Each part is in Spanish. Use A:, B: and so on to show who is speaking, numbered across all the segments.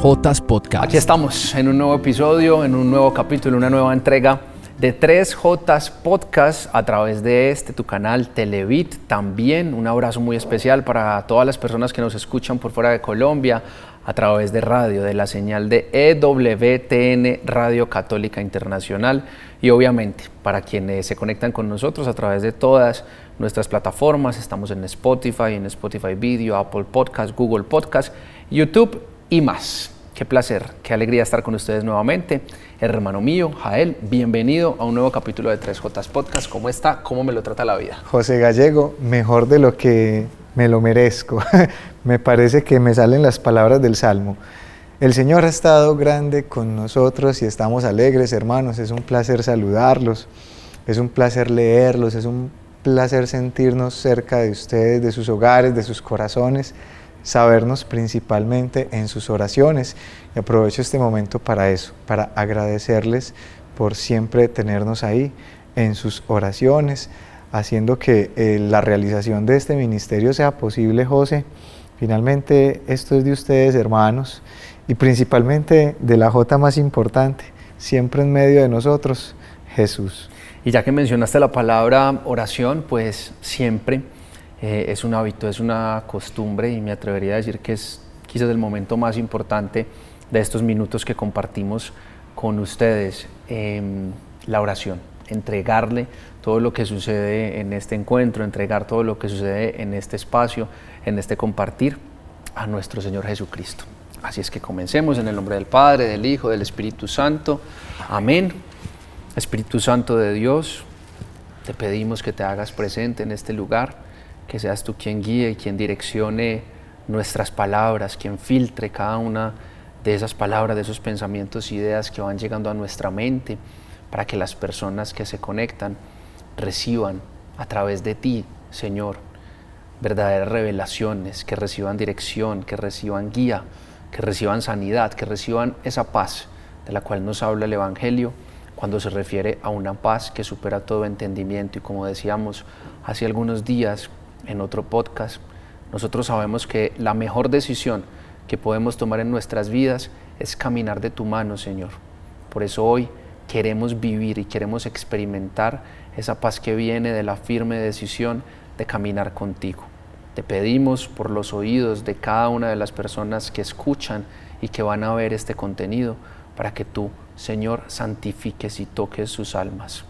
A: 3J Podcast.
B: Aquí estamos en un nuevo episodio, en un nuevo capítulo, una nueva entrega de 3J Podcast a través de este tu canal Televit. También un abrazo muy especial para todas las personas que nos escuchan por fuera de Colombia a través de radio, de la señal de EWTN Radio Católica Internacional y obviamente para quienes se conectan con nosotros a través de todas nuestras plataformas. Estamos en Spotify, en Spotify Video, Apple Podcast, Google Podcast, YouTube y más. Qué placer, qué alegría estar con ustedes nuevamente. Hermano mío, Jael, bienvenido a un nuevo capítulo de 3J Podcast. ¿Cómo está? ¿Cómo me lo trata la vida?
C: José Gallego, mejor de lo que me lo merezco. me parece que me salen las palabras del Salmo. El Señor ha estado grande con nosotros y estamos alegres, hermanos. Es un placer saludarlos, es un placer leerlos, es un placer sentirnos cerca de ustedes, de sus hogares, de sus corazones, sabernos principalmente en sus oraciones. Y aprovecho este momento para eso, para agradecerles por siempre tenernos ahí en sus oraciones, haciendo que eh, la realización de este ministerio sea posible, José. Finalmente, esto es de ustedes, hermanos, y principalmente de la J más importante, siempre en medio de nosotros, Jesús.
B: Y ya que mencionaste la palabra oración, pues siempre eh, es un hábito, es una costumbre y me atrevería a decir que es quizás el momento más importante de estos minutos que compartimos con ustedes, em, la oración, entregarle todo lo que sucede en este encuentro, entregar todo lo que sucede en este espacio, en este compartir a nuestro Señor Jesucristo. Así es que comencemos en el nombre del Padre, del Hijo, del Espíritu Santo. Amén. Espíritu Santo de Dios, te pedimos que te hagas presente en este lugar, que seas tú quien guíe y quien direccione nuestras palabras, quien filtre cada una de esas palabras, de esos pensamientos, ideas que van llegando a nuestra mente, para que las personas que se conectan reciban a través de ti, Señor, verdaderas revelaciones, que reciban dirección, que reciban guía, que reciban sanidad, que reciban esa paz de la cual nos habla el Evangelio cuando se refiere a una paz que supera todo entendimiento. Y como decíamos hace algunos días en otro podcast, nosotros sabemos que la mejor decisión que podemos tomar en nuestras vidas es caminar de tu mano, Señor. Por eso hoy queremos vivir y queremos experimentar esa paz que viene de la firme decisión de caminar contigo. Te pedimos por los oídos de cada una de las personas que escuchan y que van a ver este contenido para que tú Señor, santifiques y toques sus almas.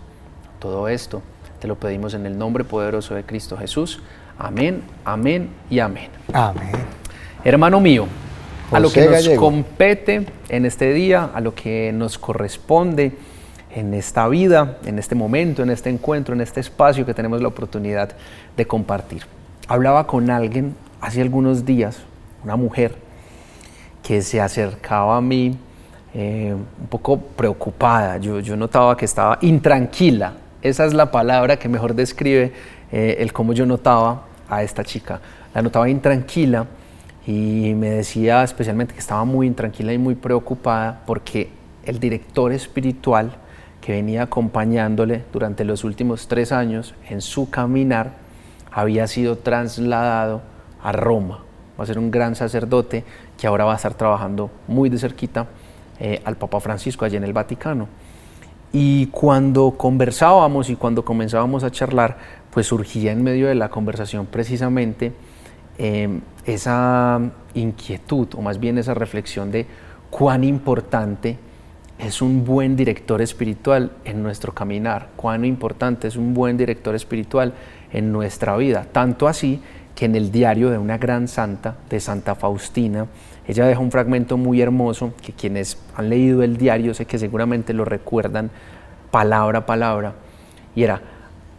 B: Todo esto te lo pedimos en el nombre poderoso de Cristo Jesús. Amén, amén y amén.
C: Amén.
B: Hermano mío, a lo que nos compete en este día, a lo que nos corresponde en esta vida, en este momento, en este encuentro, en este espacio que tenemos la oportunidad de compartir. Hablaba con alguien hace algunos días, una mujer, que se acercaba a mí eh, un poco preocupada. Yo, yo, notaba que estaba intranquila. Esa es la palabra que mejor describe eh, el cómo yo notaba a esta chica. La notaba intranquila y me decía especialmente que estaba muy intranquila y muy preocupada porque el director espiritual que venía acompañándole durante los últimos tres años en su caminar había sido trasladado a Roma. Va a ser un gran sacerdote que ahora va a estar trabajando muy de cerquita eh, al Papa Francisco allí en el Vaticano. Y cuando conversábamos y cuando comenzábamos a charlar, pues surgía en medio de la conversación precisamente em, esa inquietud, o más bien esa reflexión de cuán importante es un buen director espiritual en nuestro caminar, cuán importante es un buen director espiritual en nuestra vida. Tanto así que en el diario de una gran santa, de Santa Faustina, ella deja un fragmento muy hermoso que quienes han leído el diario sé que seguramente lo recuerdan palabra a palabra. Y era,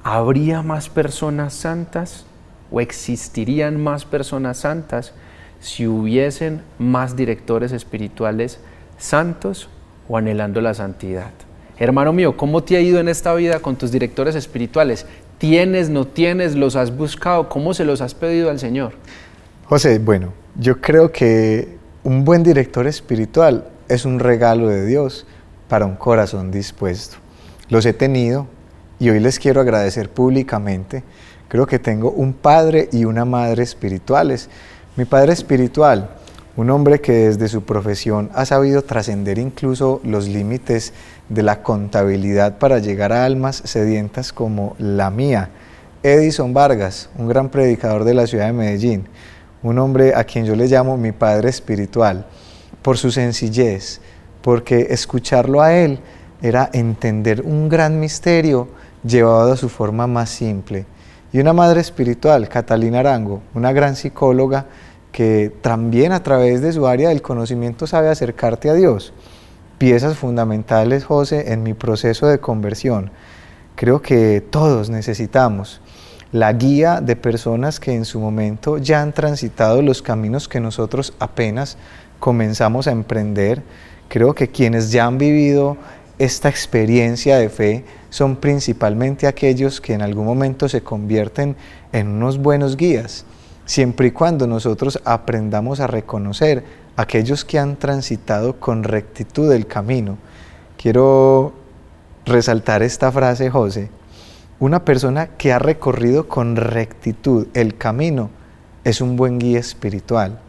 B: ¿habría más personas santas o existirían más personas santas si hubiesen más directores espirituales santos o anhelando la santidad? Hermano mío, ¿cómo te ha ido en esta vida con tus directores espirituales? ¿Tienes, no tienes, los has buscado? ¿Cómo se los has pedido al Señor?
C: José, bueno, yo creo que un buen director espiritual es un regalo de Dios para un corazón dispuesto. Los he tenido y hoy les quiero agradecer públicamente. Creo que tengo un padre y una madre espirituales. Mi padre espiritual un hombre que desde su profesión ha sabido trascender incluso los límites de la contabilidad para llegar a almas sedientas como la mía. Edison Vargas, un gran predicador de la ciudad de Medellín, un hombre a quien yo le llamo mi padre espiritual, por su sencillez, porque escucharlo a él era entender un gran misterio llevado a su forma más simple. Y una madre espiritual, Catalina Arango, una gran psicóloga, que también a través de su área del conocimiento sabe acercarte a Dios. Piezas fundamentales, José, en mi proceso de conversión. Creo que todos necesitamos la guía de personas que en su momento ya han transitado los caminos que nosotros apenas comenzamos a emprender. Creo que quienes ya han vivido esta experiencia de fe son principalmente aquellos que en algún momento se convierten en unos buenos guías siempre y cuando nosotros aprendamos a reconocer aquellos que han transitado con rectitud el camino. Quiero resaltar esta frase, José. Una persona que ha recorrido con rectitud el camino es un buen guía espiritual,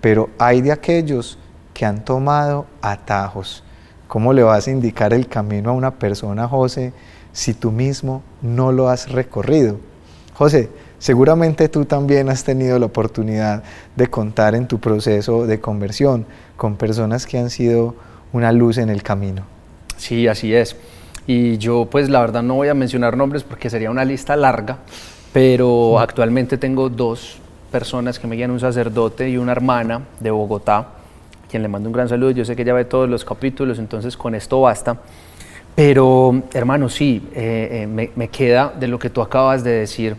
C: pero hay de aquellos que han tomado atajos. ¿Cómo le vas a indicar el camino a una persona, José, si tú mismo no lo has recorrido? José, Seguramente tú también has tenido la oportunidad de contar en tu proceso de conversión con personas que han sido una luz en el camino.
B: Sí, así es. Y yo pues la verdad no voy a mencionar nombres porque sería una lista larga, pero actualmente tengo dos personas que me guían, un sacerdote y una hermana de Bogotá, quien le mando un gran saludo. Yo sé que ya ve todos los capítulos, entonces con esto basta. Pero hermano, sí, eh, eh, me queda de lo que tú acabas de decir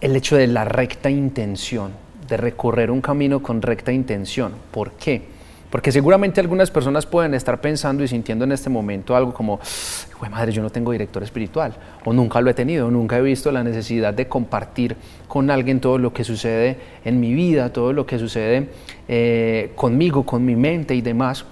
B: el hecho de la recta intención, de recorrer un camino con recta intención. ¿Por qué? Porque seguramente algunas personas pueden estar pensando y sintiendo en este momento algo como, madre, yo no tengo director espiritual, o nunca lo he tenido, nunca he visto la necesidad de compartir con alguien todo lo que sucede en mi vida, todo lo que sucede eh, conmigo, con mi mente y demás.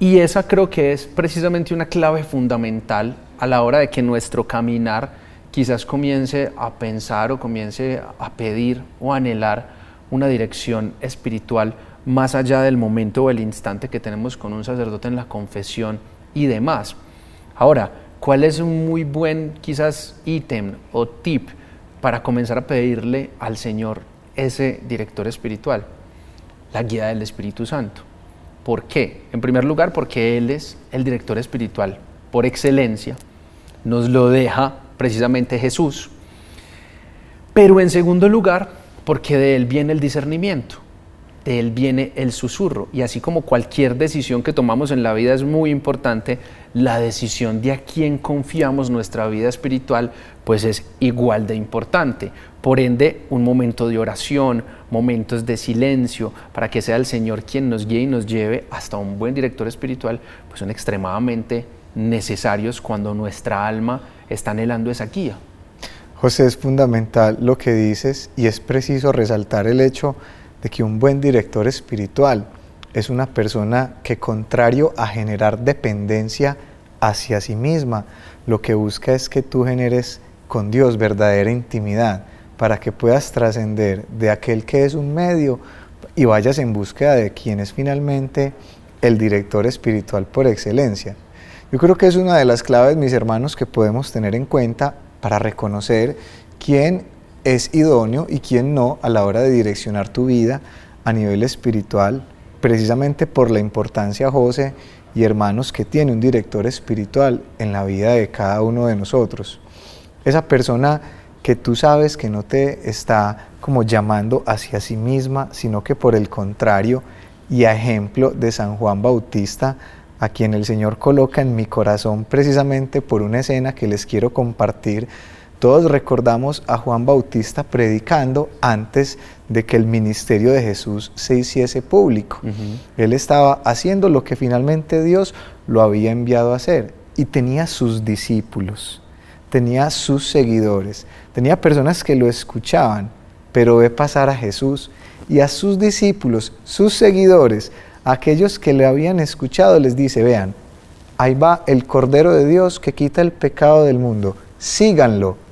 B: Y esa creo que es precisamente una clave fundamental a la hora de que nuestro caminar quizás comience a pensar o comience a pedir o anhelar una dirección espiritual más allá del momento o el instante que tenemos con un sacerdote en la confesión y demás. Ahora, ¿cuál es un muy buen quizás ítem o tip para comenzar a pedirle al Señor ese director espiritual? La guía del Espíritu Santo. ¿Por qué? En primer lugar, porque Él es el director espiritual por excelencia. Nos lo deja precisamente Jesús. Pero en segundo lugar, porque de Él viene el discernimiento, de Él viene el susurro. Y así como cualquier decisión que tomamos en la vida es muy importante, la decisión de a quién confiamos nuestra vida espiritual, pues es igual de importante. Por ende, un momento de oración, momentos de silencio, para que sea el Señor quien nos guíe y nos lleve hasta un buen director espiritual, pues son extremadamente necesarios cuando nuestra alma está anhelando esa guía.
C: José, es fundamental lo que dices y es preciso resaltar el hecho de que un buen director espiritual es una persona que contrario a generar dependencia hacia sí misma, lo que busca es que tú generes con Dios verdadera intimidad para que puedas trascender de aquel que es un medio y vayas en búsqueda de quien es finalmente el director espiritual por excelencia. Yo creo que es una de las claves, mis hermanos, que podemos tener en cuenta para reconocer quién es idóneo y quién no a la hora de direccionar tu vida a nivel espiritual, precisamente por la importancia, José y hermanos, que tiene un director espiritual en la vida de cada uno de nosotros. Esa persona que tú sabes que no te está como llamando hacia sí misma, sino que por el contrario, y a ejemplo de San Juan Bautista, a quien el Señor coloca en mi corazón precisamente por una escena que les quiero compartir. Todos recordamos a Juan Bautista predicando antes de que el ministerio de Jesús se hiciese público. Él estaba haciendo lo que finalmente Dios lo había enviado a hacer y tenía sus discípulos, tenía sus seguidores, tenía personas que lo escuchaban, pero ve pasar a Jesús y a sus discípulos, sus seguidores, aquellos que le habían escuchado les dice, vean, ahí va el Cordero de Dios que quita el pecado del mundo, síganlo.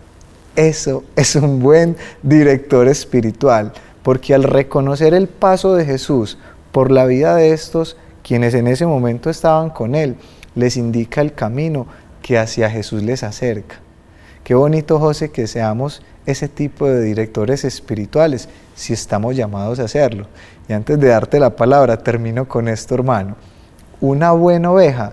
C: Eso es un buen director espiritual, porque al reconocer el paso de Jesús por la vida de estos, quienes en ese momento estaban con Él, les indica el camino que hacia Jesús les acerca. Qué bonito, José, que seamos ese tipo de directores espirituales, si estamos llamados a hacerlo. Y antes de darte la palabra, termino con esto, hermano. Una buena oveja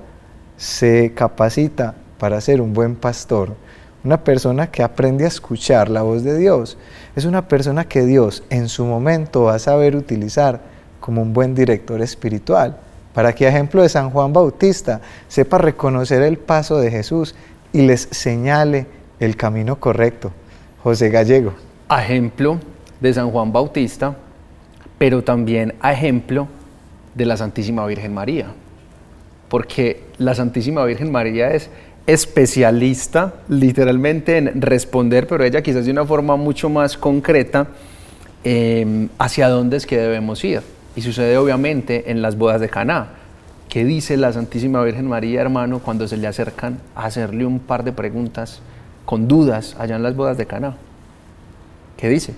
C: se capacita para ser un buen pastor. Una persona que aprende a escuchar la voz de Dios es una persona que Dios en su momento va a saber utilizar como un buen director espiritual, para que, ejemplo de San Juan Bautista, sepa reconocer el paso de Jesús y les señale el camino correcto. José Gallego.
B: ejemplo de San Juan Bautista, pero también a ejemplo de la Santísima Virgen María, porque la Santísima Virgen María es especialista literalmente en responder, pero ella quizás de una forma mucho más concreta, em, hacia dónde es que debemos ir. Y sucede obviamente en las bodas de Caná. ¿Qué dice la Santísima Virgen María, hermano, cuando se le acercan a hacerle un par de preguntas con dudas allá en las bodas de Caná? ¿Qué dice?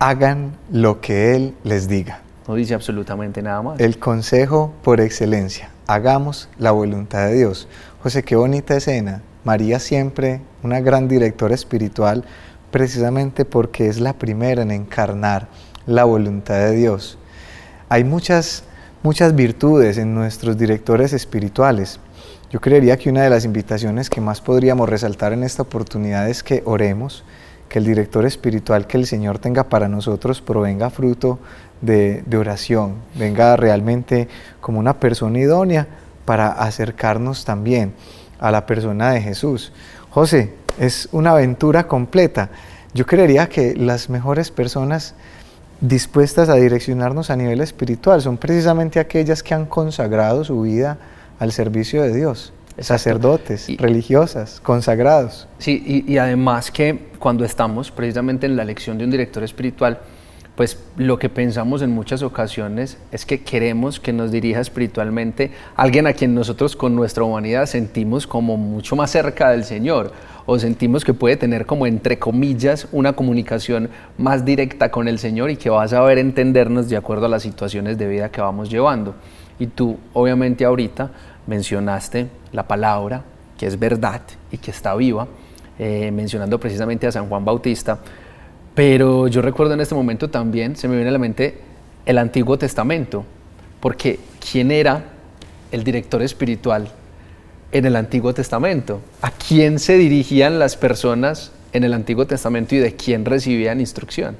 C: Hagan lo que Él les diga.
B: No dice absolutamente nada más.
C: El consejo por excelencia. Hagamos la voluntad de Dios. José, qué bonita escena. María siempre una gran directora espiritual, precisamente porque es la primera en encarnar la voluntad de Dios. Hay muchas, muchas virtudes en nuestros directores espirituales. Yo creería que una de las invitaciones que más podríamos resaltar en esta oportunidad es que oremos, que el director espiritual que el Señor tenga para nosotros provenga fruto de, de oración, venga realmente como una persona idónea para acercarnos también a la persona de Jesús. José, es una aventura completa. Yo creería que las mejores personas dispuestas a direccionarnos a nivel espiritual son precisamente aquellas que han consagrado su vida al servicio de Dios. Sacerdotes, religiosas, consagrados.
B: Sí, y, y además que cuando estamos precisamente en la lección de un director espiritual, pues lo que pensamos en muchas ocasiones es que queremos que nos dirija espiritualmente alguien a quien nosotros con nuestra humanidad sentimos como mucho más cerca del Señor o sentimos que puede tener como entre comillas una comunicación más directa con el Señor y que va a saber entendernos de acuerdo a las situaciones de vida que vamos llevando. Y tú obviamente ahorita mencionaste la palabra que es verdad y que está viva, eh, mencionando precisamente a San Juan Bautista pero yo recuerdo en este momento también, se me viene a la mente el Antiguo Testamento, porque ¿quién era el director espiritual en el Antiguo Testamento? ¿A quién se dirigían las personas en el Antiguo Testamento y de quién recibían instrucción?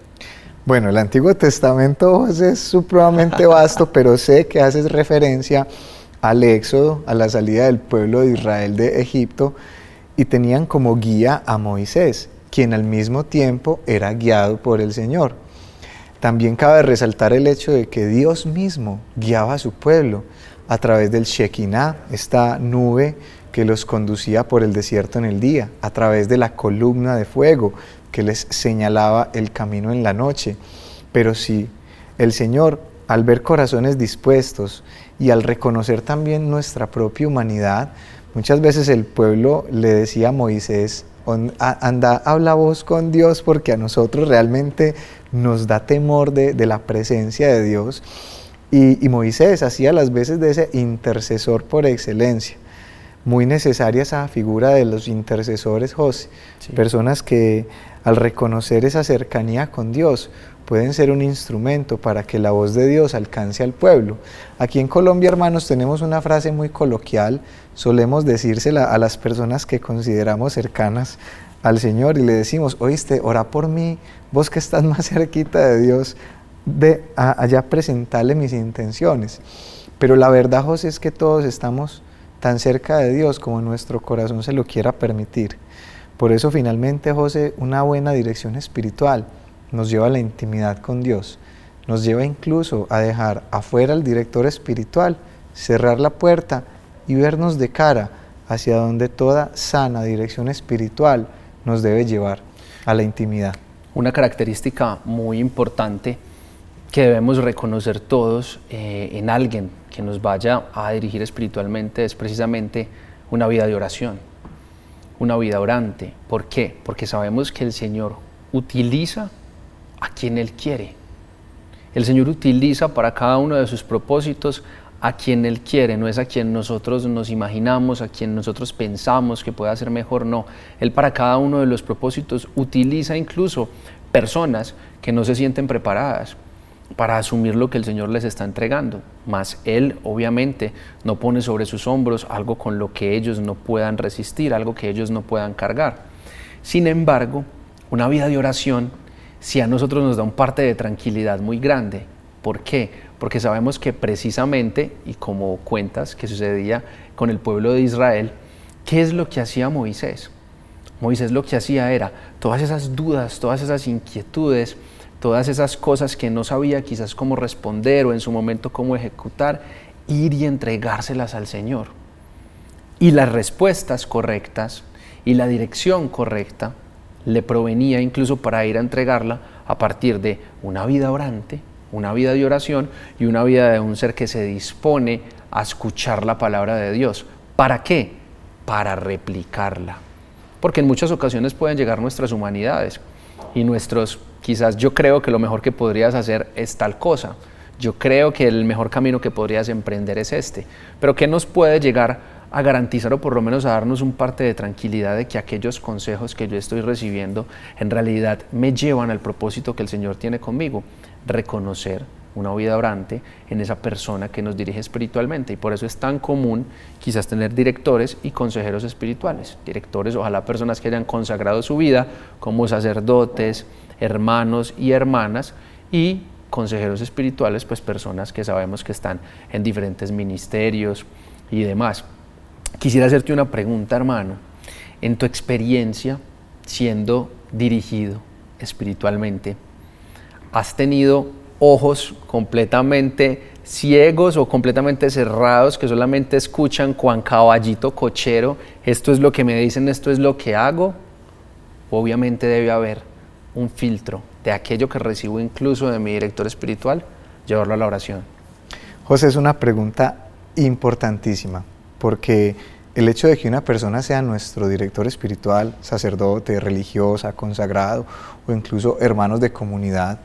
C: Bueno, el Antiguo Testamento es supremamente vasto, pero sé que haces referencia al éxodo, a la salida del pueblo de Israel de Egipto, y tenían como guía a Moisés quien al mismo tiempo era guiado por el Señor. También cabe resaltar el hecho de que Dios mismo guiaba a su pueblo a través del Shekinah, esta nube que los conducía por el desierto en el día, a través de la columna de fuego que les señalaba el camino en la noche. Pero si el Señor, al ver corazones dispuestos y al reconocer también nuestra propia humanidad, muchas veces el pueblo le decía a Moisés, anda, habla vos con Dios porque a nosotros realmente nos da temor de, la presencia de Dios. Y, Moisés hacía las veces de ese intercesor por excelencia. Muy necesaria esa figura de los intercesores, José. Personas que al reconocer esa cercanía con Dios pueden ser un instrumento para que la voz de Dios alcance al pueblo. Aquí en Colombia, hermanos, tenemos una frase muy coloquial, solemos decírsela a las personas que consideramos cercanas al Señor y le decimos, oíste, ora por mí, vos que estás más cerquita de Dios, de allá presentarle mis intenciones. Pero la verdad, José, es que todos estamos tan cerca de Dios como nuestro corazón se lo quiera permitir. Por eso finalmente, José, una buena dirección espiritual nos lleva a la intimidad con Dios, nos lleva incluso a dejar afuera al director espiritual, cerrar la puerta y vernos de cara hacia donde toda sana dirección espiritual nos debe llevar, a la intimidad.
B: Una característica muy importante que debemos reconocer todos eh, en alguien que nos vaya a dirigir espiritualmente es precisamente una vida de oración, una vida orante. ¿Por qué? Porque sabemos que el Señor utiliza a quien Él quiere. El Señor utiliza para cada uno de sus propósitos a quien Él quiere, no es a quien nosotros nos imaginamos, a quien nosotros pensamos que pueda ser mejor, no. Él para cada uno de los propósitos utiliza incluso personas que no se sienten preparadas para asumir lo que el Señor les está entregando, mas Él obviamente no pone sobre sus hombros algo con lo que ellos no puedan resistir, algo que ellos no puedan cargar. Sin embargo, una vida de oración si a nosotros nos da un parte de tranquilidad muy grande. ¿Por qué? Porque sabemos que precisamente, y como cuentas que sucedía con el pueblo de Israel, ¿qué es lo que hacía Moisés? Moisés lo que hacía era todas esas dudas, todas esas inquietudes, todas esas cosas que no sabía quizás cómo responder o en su momento cómo ejecutar, ir y entregárselas al Señor. Y las respuestas correctas y la dirección correcta le provenía incluso para ir a entregarla a partir de una vida orante, una vida de oración y una vida de un ser que se dispone a escuchar la palabra de Dios. ¿Para qué? Para replicarla. Porque en muchas ocasiones pueden llegar nuestras humanidades y nuestros, quizás yo creo que lo mejor que podrías hacer es tal cosa. Yo creo que el mejor camino que podrías emprender es este. Pero ¿qué nos puede llegar a garantizar o por lo menos a darnos un parte de tranquilidad de que aquellos consejos que yo estoy recibiendo en realidad me llevan al propósito que el Señor tiene conmigo, reconocer una vida orante en esa persona que nos dirige espiritualmente. Y por eso es tan común quizás tener directores y consejeros espirituales. Directores, ojalá personas que hayan consagrado su vida como sacerdotes, hermanos y hermanas, y consejeros espirituales, pues personas que sabemos que están en diferentes ministerios y demás. Quisiera hacerte una pregunta, hermano. En tu experiencia siendo dirigido espiritualmente, ¿has tenido ojos completamente ciegos o completamente cerrados que solamente escuchan cuan caballito cochero, esto es lo que me dicen, esto es lo que hago? Obviamente debe haber un filtro de aquello que recibo incluso de mi director espiritual, llevarlo a la oración.
C: José, es una pregunta importantísima porque el hecho de que una persona sea nuestro director espiritual, sacerdote, religiosa, consagrado o incluso hermanos de comunidad,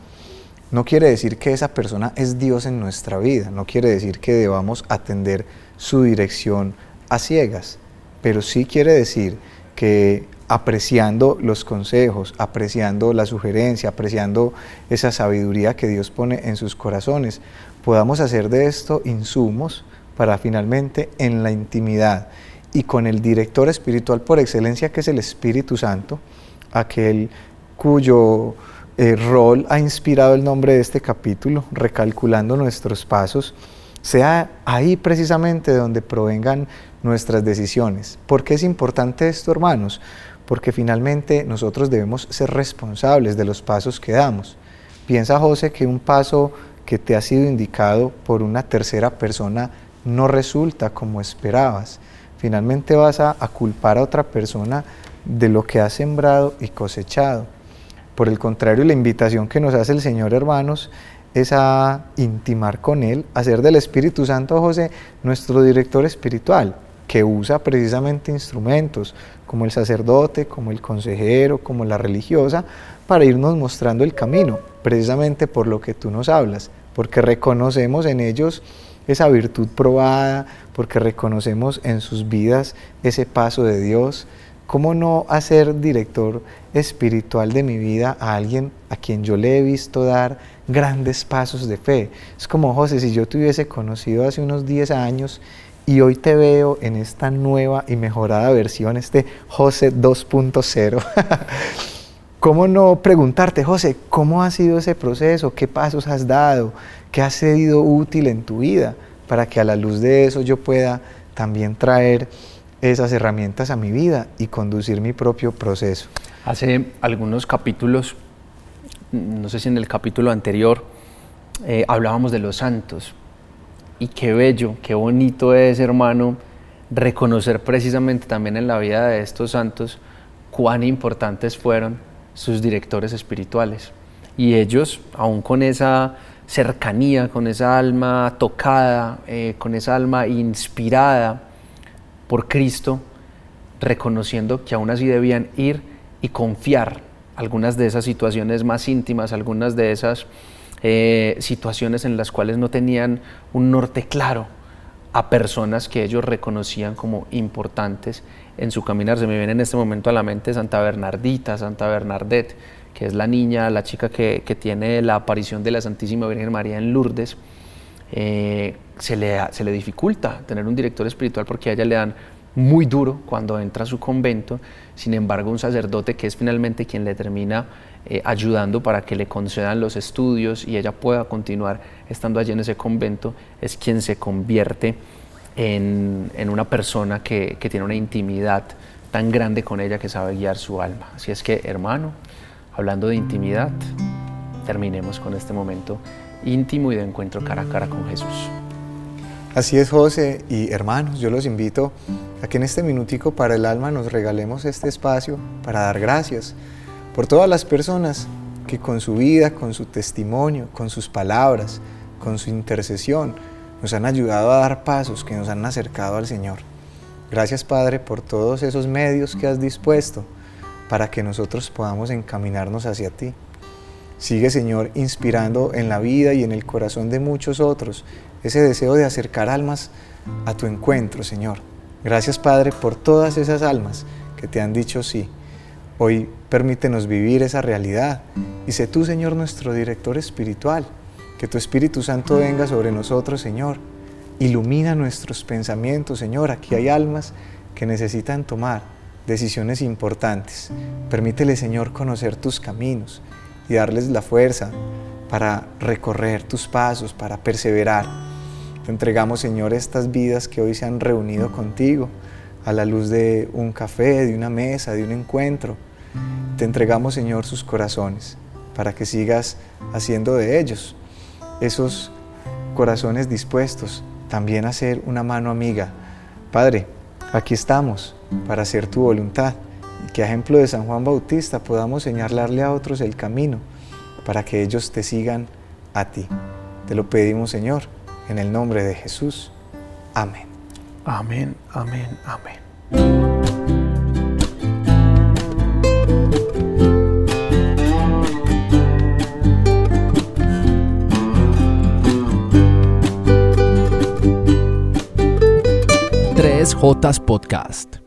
C: no quiere decir que esa persona es Dios en nuestra vida, no quiere decir que debamos atender su dirección a ciegas, pero sí quiere decir que apreciando los consejos, apreciando la sugerencia, apreciando esa sabiduría que Dios pone en sus corazones, podamos hacer de esto insumos para finalmente en la intimidad y con el director espiritual por excelencia que es el Espíritu Santo, aquel cuyo eh, rol ha inspirado el nombre de este capítulo, recalculando nuestros pasos, sea ahí precisamente donde provengan nuestras decisiones. ¿Por qué es importante esto, hermanos? Porque finalmente nosotros debemos ser responsables de los pasos que damos. Piensa, José, que un paso que te ha sido indicado por una tercera persona no resulta como esperabas. Finalmente vas a, culpar a otra persona de lo que has sembrado y cosechado. Por el contrario, la invitación que nos hace el Señor, hermanos, es a intimar con Él, hacer del Espíritu Santo José nuestro director espiritual, que usa precisamente instrumentos como el sacerdote, como el consejero, como la religiosa, para irnos mostrando el camino, precisamente por lo que tú nos hablas, porque reconocemos en ellos esa virtud probada, porque reconocemos en sus vidas ese paso de Dios. ¿Cómo no hacer director espiritual de mi vida a alguien a quien yo le he visto dar grandes pasos de fe? Es como José, si yo te hubiese conocido hace unos 10 años y hoy te veo en esta nueva y mejorada versión, este José 2.0. ¿Cómo no preguntarte, José, cómo ha sido ese proceso? ¿Qué pasos has dado? ¿Qué ha sido útil en tu vida? Para que a la luz de eso yo pueda también traer esas herramientas a mi vida y conducir mi propio proceso.
B: Hace algunos capítulos, no sé si en el capítulo anterior, eh, hablábamos de los santos. Y qué bello, qué bonito es, hermano, reconocer precisamente también en la vida de estos santos cuán importantes fueron sus directores espirituales. Y ellos, aún con esa cercanía, con esa alma tocada, eh, con esa alma inspirada por Cristo, reconociendo que aún así debían ir y confiar algunas de esas situaciones más íntimas, algunas de esas eh, situaciones en las cuales no tenían un norte claro a personas que ellos reconocían como importantes en su caminar. Se me viene en este momento a la mente Santa Bernardita, Santa Bernadette, que es la niña, la chica que, tiene la aparición de la Santísima Virgen María en Lourdes. Eh, se, le, se le dificulta tener un director espiritual porque a ella le dan muy duro cuando entra a su convento, sin embargo un sacerdote que es finalmente quien le termina eh, ayudando para que le concedan los estudios y ella pueda continuar estando allí en ese convento, es quien se convierte en, una persona que, que tiene una intimidad tan grande con ella que sabe guiar su alma. Así es que, hermano, hablando de intimidad, terminemos con este momento íntimo y de encuentro cara a cara con Jesús.
C: Así es, José y hermanos, yo los invito a que en este minutico para el alma nos regalemos este espacio para dar gracias por todas las personas que con su vida, con su testimonio, con sus palabras, con su intercesión, nos han ayudado a dar pasos que nos han acercado al Señor. Gracias Padre por todos esos medios que has dispuesto para que nosotros podamos encaminarnos hacia ti. Sigue Señor inspirando en la vida y en el corazón de muchos otros ese deseo de acercar almas a tu encuentro, Señor. Gracias, Padre, por todas esas almas que te han dicho sí. Hoy permítenos vivir esa realidad y sé tú, Señor, nuestro director espiritual. Que tu Espíritu Santo venga sobre nosotros, Señor. Ilumina nuestros pensamientos, Señor. Aquí hay almas que necesitan tomar decisiones importantes. Permítele, Señor, conocer tus caminos y darles la fuerza para recorrer tus pasos, para perseverar te entregamos, Señor, estas vidas que hoy se han reunido contigo a la luz de un café, de una mesa, de un encuentro. Te entregamos, Señor, sus corazones para que sigas haciendo de ellos esos corazones dispuestos también a ser una mano amiga. Padre, aquí estamos para hacer tu voluntad y que a ejemplo de San Juan Bautista podamos señalarle a otros el camino para que ellos te sigan a ti. Te lo pedimos, Señor en el nombre de Jesús. Amén.
B: Amén, amén, amén. Tres J Podcast.